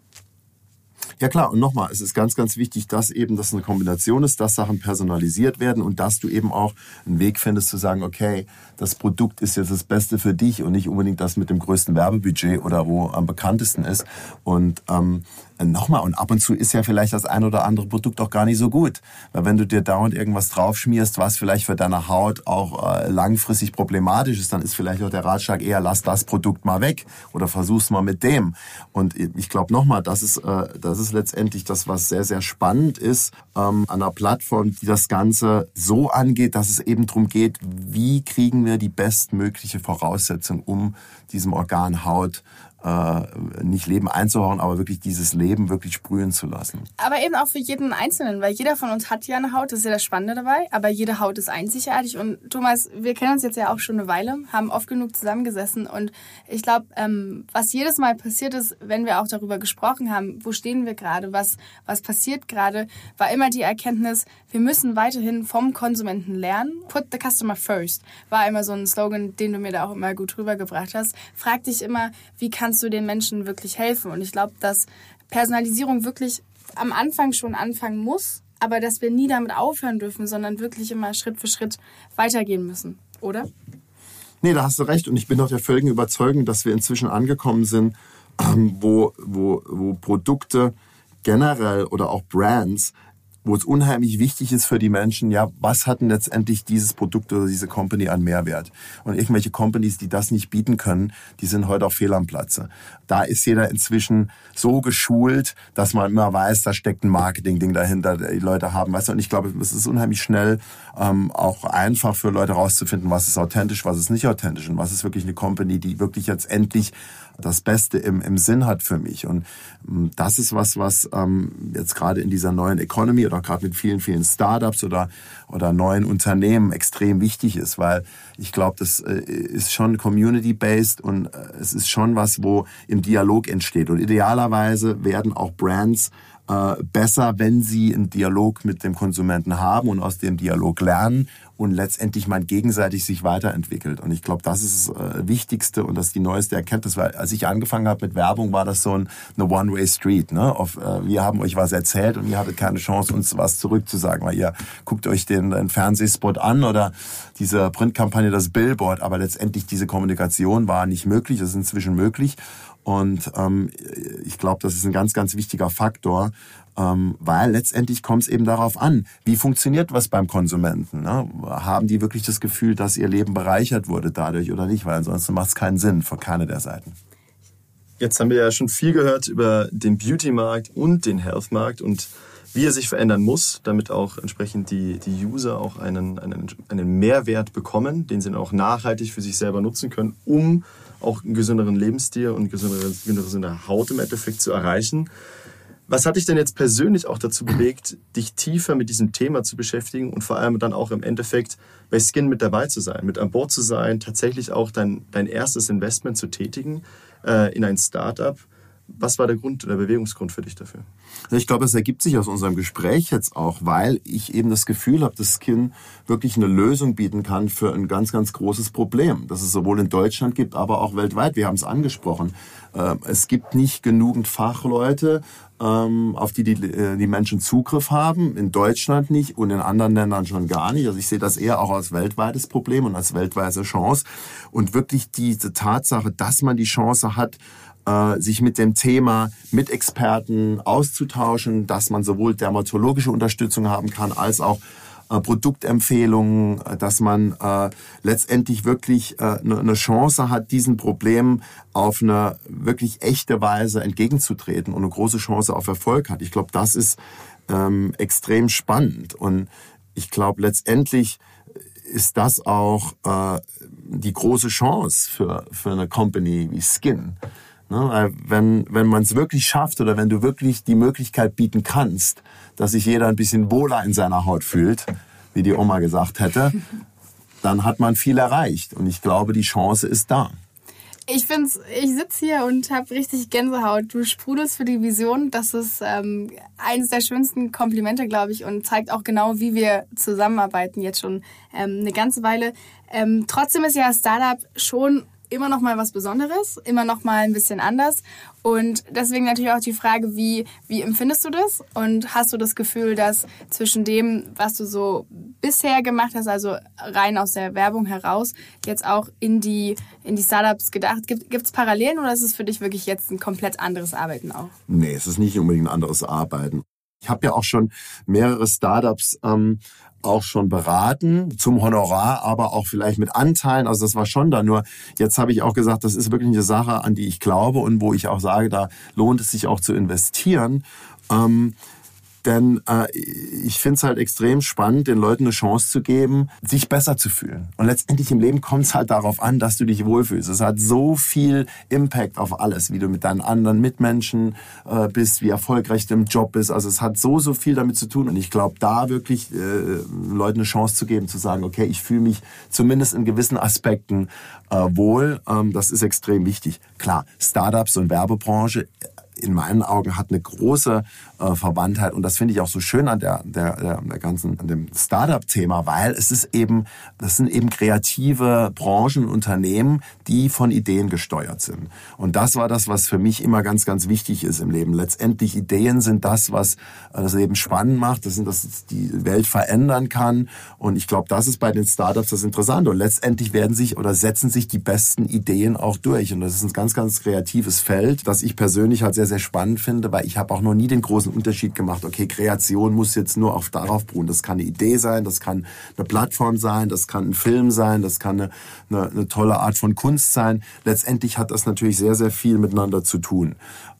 Ja klar, und nochmal, es ist ganz, ganz wichtig, dass eben das eine Kombination ist, dass Sachen personalisiert werden und dass du eben auch einen Weg findest zu sagen, okay, das Produkt ist jetzt das Beste für dich und nicht unbedingt das mit dem größten Werbebudget oder wo am bekanntesten ist. Und ähm, nochmal, und ab und zu ist ja vielleicht das ein oder andere Produkt auch gar nicht so gut. Weil wenn du dir dauernd irgendwas draufschmierst, was vielleicht für deine Haut auch äh, langfristig problematisch ist, dann ist vielleicht auch der Ratschlag eher, lass das Produkt mal weg oder versuch's mal mit dem. Und ich glaube nochmal, das ist, äh, das ist letztendlich das, was sehr, sehr spannend ist ähm, an einer Plattform, die das Ganze so angeht, dass es eben darum geht, wie kriegen wir die bestmögliche Voraussetzung, um diesem Organ Haut äh, nicht Leben einzuhauen, aber wirklich dieses Leben wirklich sprühen zu lassen. Aber eben auch für jeden Einzelnen, weil jeder von uns hat ja eine Haut, das ist ja das Spannende dabei, aber jede Haut ist einzigartig und Thomas, wir kennen uns jetzt ja auch schon eine Weile, haben oft genug zusammengesessen und ich glaube, ähm, was jedes Mal passiert ist, wenn wir auch darüber gesprochen haben, wo stehen wir gerade, was, was passiert gerade, war immer die Erkenntnis, wir müssen weiterhin vom Konsumenten lernen. Put the customer first war immer so ein Slogan, den du mir da auch immer gut rübergebracht hast. Frag dich immer, wie kannst kannst du den Menschen wirklich helfen. Und ich glaube, dass Personalisierung wirklich am Anfang schon anfangen muss, aber dass wir nie damit aufhören dürfen, sondern wirklich immer Schritt für Schritt weitergehen müssen, oder? Nee, da hast du recht. Und ich bin auch der völligen Überzeugung, dass wir inzwischen angekommen sind, ähm, wo, wo, wo Produkte generell oder auch Brands wo es unheimlich wichtig ist für die Menschen, ja, was hat denn letztendlich dieses Produkt oder diese Company an Mehrwert? Und irgendwelche Companies, die das nicht bieten können, die sind heute auch fehl am Platze. Da ist jeder inzwischen so geschult, dass man immer weiß, da steckt ein Marketing-Ding dahinter, die Leute haben, weißt du, und ich glaube, es ist unheimlich schnell ähm, auch einfach für Leute rauszufinden, was ist authentisch, was ist nicht authentisch und was ist wirklich eine Company, die wirklich jetzt endlich das Beste im, im Sinn hat für mich. Und ähm, das ist was, was ähm, jetzt gerade in dieser neuen Economy oder gerade mit vielen, vielen Startups oder, oder neuen Unternehmen extrem wichtig ist, weil ich glaube, das äh, ist schon community-based und äh, es ist schon was, wo im Dialog entsteht. Und idealerweise werden auch Brands äh, besser, wenn sie einen Dialog mit dem Konsumenten haben und aus dem Dialog lernen und letztendlich man gegenseitig sich weiterentwickelt. Und ich glaube, das ist das äh, Wichtigste und das ist die neueste Erkenntnis, weil als ich angefangen habe mit Werbung, war das so ein, eine One-Way-Street. Ne? Auf, äh, wir haben euch was erzählt und ihr hattet keine Chance, uns was zurückzusagen, weil ihr guckt euch den, den Fernsehspot an oder diese Printkampagne, das Billboard, aber letztendlich diese Kommunikation war nicht möglich, das ist inzwischen möglich. Und ähm, ich glaube, das ist ein ganz, ganz wichtiger Faktor, ähm, weil letztendlich kommt es eben darauf an, wie funktioniert was beim Konsumenten. Ne? Haben die wirklich das Gefühl, dass ihr Leben bereichert wurde dadurch oder nicht? Weil ansonsten macht es keinen Sinn für keine der Seiten. Jetzt haben wir ja schon viel gehört über den Beauty-Markt und den Health-Markt und wie er sich verändern muss, damit auch entsprechend die, die User auch einen, einen, einen Mehrwert bekommen, den sie dann auch nachhaltig für sich selber nutzen können, um auch einen gesünderen Lebensstil und gesündere, gesündere Haut im Endeffekt zu erreichen. Was hat dich denn jetzt persönlich auch dazu bewegt, dich tiefer mit diesem Thema zu beschäftigen und vor allem dann auch im Endeffekt bei Skin mit dabei zu sein, mit an Bord zu sein, tatsächlich auch dein, dein erstes Investment zu tätigen äh, in ein Startup? Was war der Grund, der Bewegungsgrund für dich dafür? Ich glaube, es ergibt sich aus unserem Gespräch jetzt auch, weil ich eben das Gefühl habe, dass Skin wirklich eine Lösung bieten kann für ein ganz, ganz großes Problem, das es sowohl in Deutschland gibt, aber auch weltweit. Wir haben es angesprochen. Ähm, es gibt nicht genügend Fachleute, ähm, auf die, die äh, die Menschen Zugriff haben. In Deutschland nicht und in anderen Ländern schon gar nicht. Also ich sehe das eher auch als weltweites Problem und als weltweite Chance. Und wirklich diese Tatsache, dass man die Chance hat, äh, sich mit dem Thema mit Experten auszutauschen, dass man sowohl dermatologische Unterstützung haben kann als auch äh, Produktempfehlungen, äh, dass man äh, letztendlich wirklich äh, eine ne Chance hat, diesen Problemen auf eine wirklich echte Weise entgegenzutreten und eine große Chance auf Erfolg hat. Ich glaube, das ist ähm, extrem spannend und ich glaube, letztendlich ist das auch äh, die große Chance für, für eine Company wie Skin. Ne? Wenn, wenn man es wirklich schafft oder wenn du wirklich die Möglichkeit bieten kannst, dass sich jeder ein bisschen wohler in seiner Haut fühlt, wie die Oma gesagt hätte, (laughs) dann hat man viel erreicht. Und ich glaube, die Chance ist da. Ich finde ich sitze hier und habe richtig Gänsehaut. Du sprudelst für die Vision. Das ist ähm, eines der schönsten Komplimente, glaube ich, und zeigt auch genau, wie wir zusammenarbeiten jetzt schon ähm, eine ganze Weile. Ähm, trotzdem ist ja Startup schon immer noch mal was Besonderes, immer noch mal ein bisschen anders. Und deswegen natürlich auch die Frage, wie, wie empfindest du das? Und hast du das Gefühl, dass zwischen dem, was du so bisher gemacht hast, also rein aus der Werbung heraus, jetzt auch in die, in die Startups gedacht, gibt es Parallelen oder ist es für dich wirklich jetzt ein komplett anderes Arbeiten auch? Nee, es ist nicht unbedingt ein anderes Arbeiten. Ich habe ja auch schon mehrere Startups ähm, auch schon beraten zum Honorar, aber auch vielleicht mit Anteilen. Also das war schon da. Nur jetzt habe ich auch gesagt, das ist wirklich eine Sache, an die ich glaube und wo ich auch sage, da lohnt es sich auch zu investieren. Ähm, denn äh, ich finde es halt extrem spannend, den Leuten eine Chance zu geben, sich besser zu fühlen. Und letztendlich im Leben kommt es halt darauf an, dass du dich wohlfühlst. Es hat so viel Impact auf alles, wie du mit deinen anderen Mitmenschen äh, bist, wie erfolgreich du im Job bist. Also es hat so, so viel damit zu tun. Und ich glaube, da wirklich äh, Leuten eine Chance zu geben, zu sagen, okay, ich fühle mich zumindest in gewissen Aspekten äh, wohl, ähm, das ist extrem wichtig. Klar, Startups und Werbebranche in meinen Augen hat eine große äh, Verwandtheit und das finde ich auch so schön an der, der, der, ganzen, an dem Startup-Thema, weil es ist eben, das sind eben kreative Branchen, Unternehmen, die von Ideen gesteuert sind. Und das war das, was für mich immer ganz, ganz wichtig ist im Leben. Letztendlich Ideen sind das, was äh, das Leben spannend macht, das sind das, die Welt verändern kann. Und ich glaube, das ist bei den Startups das Interessante. Und letztendlich werden sich oder setzen sich die besten Ideen auch durch. Und das ist ein ganz, ganz kreatives Feld, das ich persönlich halt sehr, sehr spannend finde, weil ich habe auch noch nie den großen Unterschied gemacht, okay, Kreation muss jetzt nur auf darauf beruhen. Das kann eine Idee sein, das kann eine Plattform sein, das kann ein Film sein, das kann eine, eine, eine tolle Art von Kunst sein. Letztendlich hat das natürlich sehr, sehr viel miteinander zu tun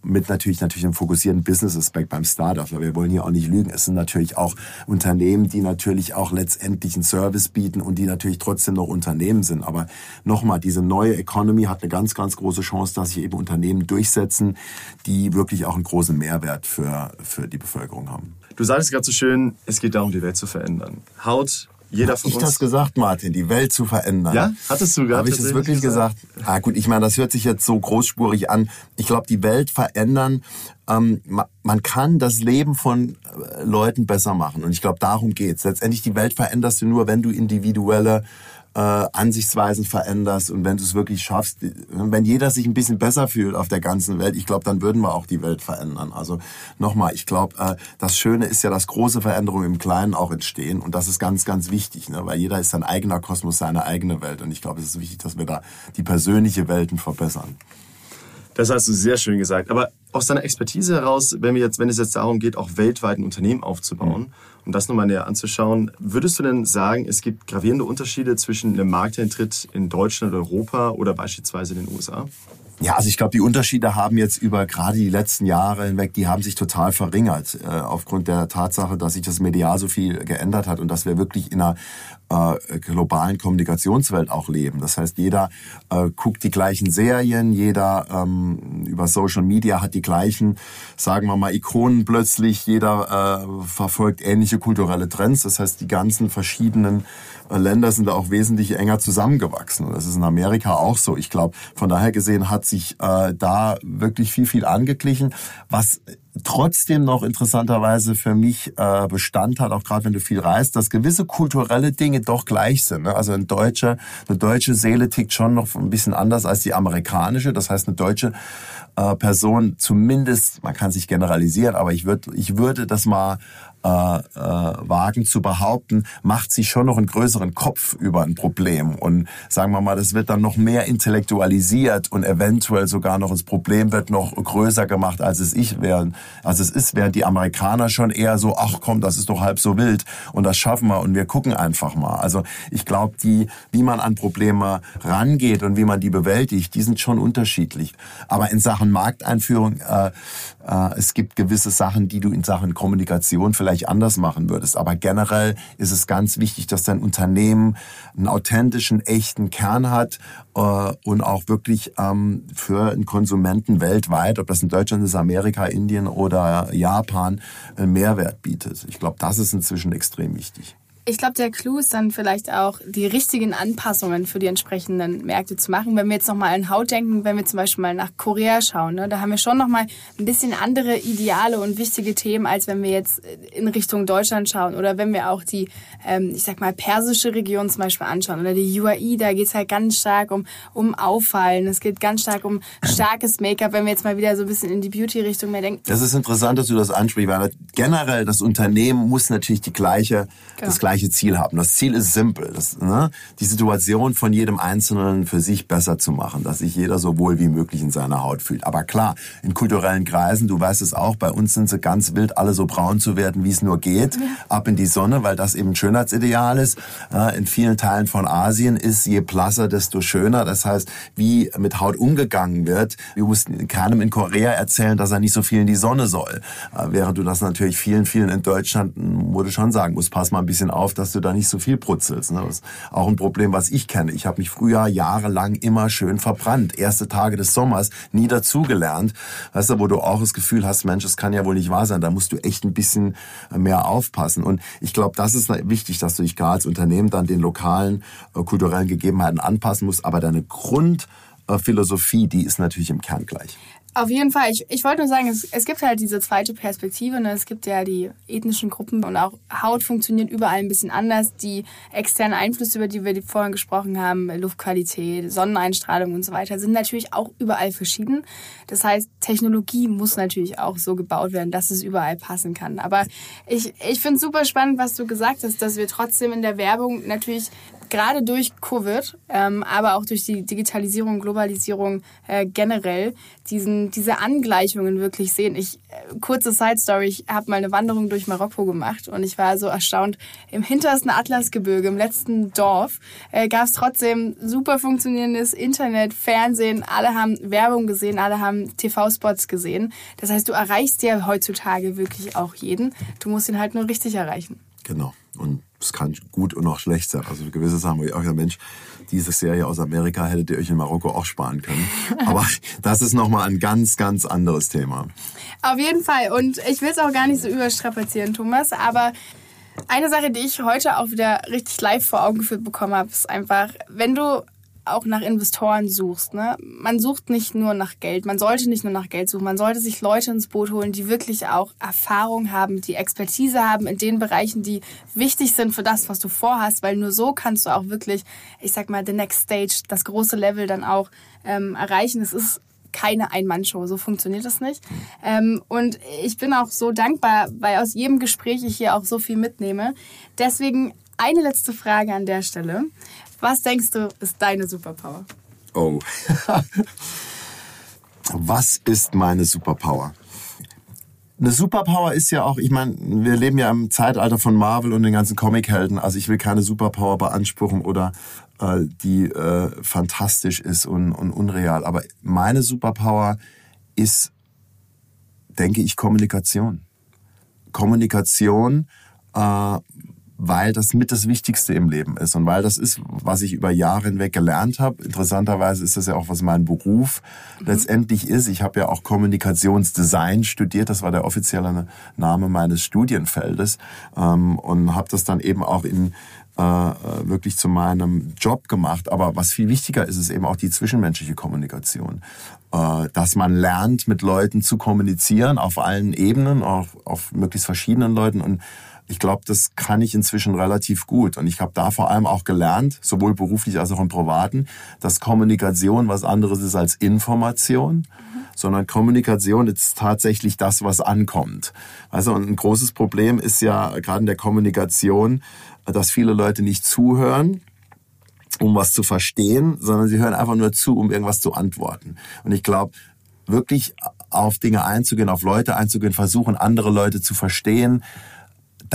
mit natürlich natürlich einem fokussierten Business-Aspekt beim Startup, weil wir wollen hier auch nicht lügen. Es sind natürlich auch Unternehmen, die natürlich auch letztendlich einen Service bieten und die natürlich trotzdem noch Unternehmen sind. Aber nochmal, diese neue Economy hat eine ganz, ganz große Chance, dass sich eben Unternehmen durchsetzen, die wirklich auch einen großen Mehrwert für, für die Bevölkerung haben. Du sagst gerade so schön, es geht darum, die Welt zu verändern. Haut jeder von ich das gesagt, Martin, die Welt zu verändern. Ja, hattest du gerade? Habe ich das wirklich gesagt? gesagt? Ah, gut, ich meine, das hört sich jetzt so großspurig an. Ich glaube, die Welt verändern. Ähm, man kann das Leben von äh, Leuten besser machen. Und ich glaube, darum geht's. Letztendlich die Welt veränderst du nur, wenn du individuelle äh, Ansichtsweisen veränderst und wenn du es wirklich schaffst, wenn jeder sich ein bisschen besser fühlt auf der ganzen Welt, ich glaube, dann würden wir auch die Welt verändern. Also nochmal, ich glaube, äh, das Schöne ist ja, dass große Veränderungen im Kleinen auch entstehen und das ist ganz, ganz wichtig, ne? weil jeder ist sein eigener Kosmos, seine eigene Welt und ich glaube, es ist wichtig, dass wir da die persönliche Welten verbessern. Das hast du sehr schön gesagt. Aber aus deiner Expertise heraus, wenn, wir jetzt, wenn es jetzt darum geht, auch weltweit ein Unternehmen aufzubauen, mhm. um das nochmal näher anzuschauen, würdest du denn sagen, es gibt gravierende Unterschiede zwischen einem Markteintritt in Deutschland, Europa oder beispielsweise den USA? Ja, also ich glaube, die Unterschiede haben jetzt über gerade die letzten Jahre hinweg, die haben sich total verringert äh, aufgrund der Tatsache, dass sich das medial so viel geändert hat und dass wir wirklich in einer äh, globalen Kommunikationswelt auch leben. Das heißt, jeder äh, guckt die gleichen Serien, jeder ähm, über Social Media hat die gleichen, sagen wir mal, Ikonen plötzlich, jeder äh, verfolgt ähnliche kulturelle Trends. Das heißt, die ganzen verschiedenen äh, Länder sind da auch wesentlich enger zusammengewachsen. Und das ist in Amerika auch so. Ich glaube, von daher gesehen hat sich äh, da wirklich viel, viel angeglichen. Was trotzdem noch interessanterweise für mich äh, Bestand hat, auch gerade wenn du viel reist, dass gewisse kulturelle Dinge doch gleich sind. Ne? Also ein deutscher, eine deutsche Seele tickt schon noch ein bisschen anders als die amerikanische. Das heißt, eine deutsche äh, Person zumindest, man kann sich generalisieren, aber ich würde ich würde das mal äh, äh, wagen zu behaupten, macht sich schon noch einen größeren Kopf über ein Problem. Und sagen wir mal, das wird dann noch mehr intellektualisiert und eventuell sogar noch das Problem wird noch größer gemacht, als es ich wäre, als es ist, während die Amerikaner schon eher so, ach komm, das ist doch halb so wild und das schaffen wir und wir gucken einfach mal. Also ich glaube, die, wie man an Probleme rangeht und wie man die bewältigt, die sind schon unterschiedlich. Aber in Sachen Markteinführung, äh, es gibt gewisse Sachen, die du in Sachen Kommunikation vielleicht vielleicht anders machen würdest. Aber generell ist es ganz wichtig, dass dein Unternehmen einen authentischen, echten Kern hat äh, und auch wirklich ähm, für einen Konsumenten weltweit, ob das in Deutschland ist, Amerika, Indien oder Japan, einen Mehrwert bietet. Ich glaube, das ist inzwischen extrem wichtig. Ich glaube, der Clou ist dann vielleicht auch, die richtigen Anpassungen für die entsprechenden Märkte zu machen. Wenn wir jetzt nochmal an Haut denken, wenn wir zum Beispiel mal nach Korea schauen, ne, da haben wir schon nochmal ein bisschen andere Ideale und wichtige Themen, als wenn wir jetzt in Richtung Deutschland schauen. Oder wenn wir auch die, ähm, ich sag mal, persische Region zum Beispiel anschauen. Oder die UAE, da geht's halt ganz stark um, um Auffallen. Es geht ganz stark um starkes Make-up, wenn wir jetzt mal wieder so ein bisschen in die Beauty-Richtung mehr denken. Das ist interessant, dass du das ansprichst, weil generell das Unternehmen muss natürlich die gleiche, genau. das gleiche gleiche Ziel haben. Das Ziel ist simpel, das, ne, die Situation von jedem Einzelnen für sich besser zu machen, dass sich jeder so wohl wie möglich in seiner Haut fühlt. Aber klar, in kulturellen Kreisen, du weißt es auch, bei uns sind sie ganz wild, alle so braun zu werden, wie es nur geht, ja. ab in die Sonne, weil das eben ein Schönheitsideal ist. In vielen Teilen von Asien ist je blasser, desto schöner. Das heißt, wie mit Haut umgegangen wird, wir mussten keinem in Korea erzählen, dass er nicht so viel in die Sonne soll. Während du das natürlich vielen, vielen in Deutschland, wurde schon sagen muss, pass mal ein bisschen auf, auf, dass du da nicht so viel brutzelst. Ne? Das ist auch ein Problem, was ich kenne. Ich habe mich früher jahrelang immer schön verbrannt. Erste Tage des Sommers nie dazugelernt. Weißt du, wo du auch das Gefühl hast, Mensch, das kann ja wohl nicht wahr sein. Da musst du echt ein bisschen mehr aufpassen. Und ich glaube, das ist wichtig, dass du dich gar als Unternehmen dann den lokalen äh, kulturellen Gegebenheiten anpassen musst. Aber deine Grundphilosophie, die ist natürlich im Kern gleich. Auf jeden Fall. Ich, ich wollte nur sagen, es, es gibt halt diese zweite Perspektive. Ne? Es gibt ja die ethnischen Gruppen und auch Haut funktioniert überall ein bisschen anders. Die externen Einflüsse, über die wir vorhin gesprochen haben, Luftqualität, Sonneneinstrahlung und so weiter, sind natürlich auch überall verschieden. Das heißt, Technologie muss natürlich auch so gebaut werden, dass es überall passen kann. Aber ich, ich finde super spannend, was du gesagt hast, dass wir trotzdem in der Werbung natürlich gerade durch Covid, ähm, aber auch durch die Digitalisierung, Globalisierung äh, generell, diesen, diese Angleichungen wirklich sehen. Ich, äh, kurze Side Story, ich habe mal eine Wanderung durch Marokko gemacht und ich war so erstaunt, im hintersten Atlasgebirge, im letzten Dorf, äh, gab es trotzdem super funktionierendes Internet, Fernsehen, alle haben Werbung gesehen, alle haben TV-Spots gesehen. Das heißt, du erreichst ja heutzutage wirklich auch jeden. Du musst ihn halt nur richtig erreichen. Genau. Und es kann gut und auch schlecht sein. Also gewisse Sachen, wo ich auch gesagt Mensch, diese Serie aus Amerika hättet ihr euch in Marokko auch sparen können. Aber (laughs) das ist nochmal ein ganz, ganz anderes Thema. Auf jeden Fall. Und ich will es auch gar nicht so überstrapazieren, Thomas, aber eine Sache, die ich heute auch wieder richtig live vor Augen geführt bekommen habe, ist einfach, wenn du auch nach Investoren suchst. Ne? Man sucht nicht nur nach Geld, man sollte nicht nur nach Geld suchen, man sollte sich Leute ins Boot holen, die wirklich auch Erfahrung haben, die Expertise haben in den Bereichen, die wichtig sind für das, was du vorhast, weil nur so kannst du auch wirklich, ich sag mal, the next stage, das große Level dann auch ähm, erreichen. Es ist keine Ein-Mann-Show, so funktioniert das nicht. Ähm, und ich bin auch so dankbar, weil aus jedem Gespräch ich hier auch so viel mitnehme. Deswegen eine letzte Frage an der Stelle. Was denkst du, ist deine Superpower? Oh. (laughs) Was ist meine Superpower? Eine Superpower ist ja auch, ich meine, wir leben ja im Zeitalter von Marvel und den ganzen Comichelden. Also ich will keine Superpower beanspruchen oder äh, die äh, fantastisch ist und, und unreal. Aber meine Superpower ist, denke ich, Kommunikation. Kommunikation, äh, weil das mit das Wichtigste im Leben ist und weil das ist, was ich über Jahre hinweg gelernt habe. Interessanterweise ist das ja auch, was mein Beruf mhm. letztendlich ist. Ich habe ja auch Kommunikationsdesign studiert, das war der offizielle Name meines Studienfeldes ähm, und habe das dann eben auch in äh, wirklich zu meinem Job gemacht. Aber was viel wichtiger ist, ist eben auch die zwischenmenschliche Kommunikation. Äh, dass man lernt, mit Leuten zu kommunizieren auf allen Ebenen, auch auf möglichst verschiedenen Leuten und ich glaube, das kann ich inzwischen relativ gut. Und ich habe da vor allem auch gelernt, sowohl beruflich als auch im Privaten, dass Kommunikation was anderes ist als Information, mhm. sondern Kommunikation ist tatsächlich das, was ankommt. Also ein großes Problem ist ja gerade in der Kommunikation, dass viele Leute nicht zuhören um was zu verstehen, sondern sie hören einfach nur zu, um irgendwas zu antworten. Und ich glaube, wirklich auf Dinge einzugehen, auf Leute einzugehen, versuchen, andere Leute zu verstehen,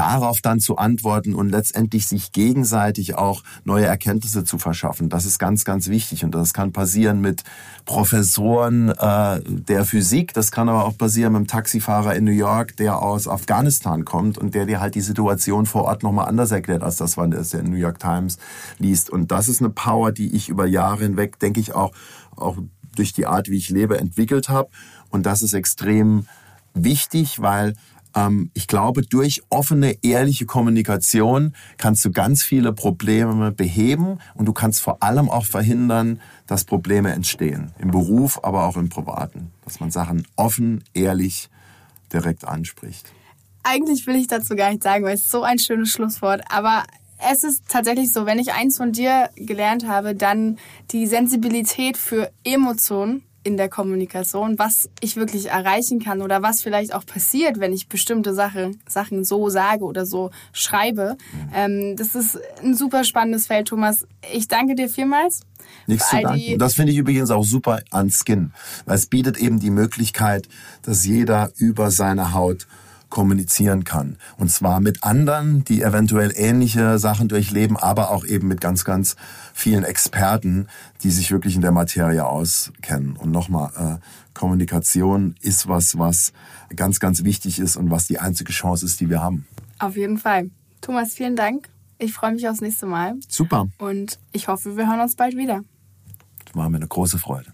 darauf dann zu antworten und letztendlich sich gegenseitig auch neue Erkenntnisse zu verschaffen. Das ist ganz, ganz wichtig. Und das kann passieren mit Professoren äh, der Physik. Das kann aber auch passieren mit einem Taxifahrer in New York, der aus Afghanistan kommt und der dir halt die Situation vor Ort nochmal anders erklärt, als das, was er in New York Times liest. Und das ist eine Power, die ich über Jahre hinweg, denke ich, auch, auch durch die Art, wie ich lebe, entwickelt habe. Und das ist extrem wichtig, weil ich glaube, durch offene, ehrliche Kommunikation kannst du ganz viele Probleme beheben und du kannst vor allem auch verhindern, dass Probleme entstehen. Im Beruf, aber auch im Privaten. Dass man Sachen offen, ehrlich, direkt anspricht. Eigentlich will ich dazu gar nichts sagen, weil es so ein schönes Schlusswort. Aber es ist tatsächlich so, wenn ich eins von dir gelernt habe, dann die Sensibilität für Emotionen in der Kommunikation, was ich wirklich erreichen kann oder was vielleicht auch passiert, wenn ich bestimmte Sache, Sachen so sage oder so schreibe. Ähm, das ist ein super spannendes Feld, Thomas. Ich danke dir vielmals. Nichts zu danken. Das finde ich übrigens auch super an Skin, weil es bietet eben die Möglichkeit, dass jeder über seine Haut kommunizieren kann. Und zwar mit anderen, die eventuell ähnliche Sachen durchleben, aber auch eben mit ganz, ganz vielen Experten, die sich wirklich in der Materie auskennen. Und nochmal, äh, Kommunikation ist was, was ganz, ganz wichtig ist und was die einzige Chance ist, die wir haben. Auf jeden Fall. Thomas, vielen Dank. Ich freue mich aufs nächste Mal. Super. Und ich hoffe, wir hören uns bald wieder. Das war mir eine große Freude.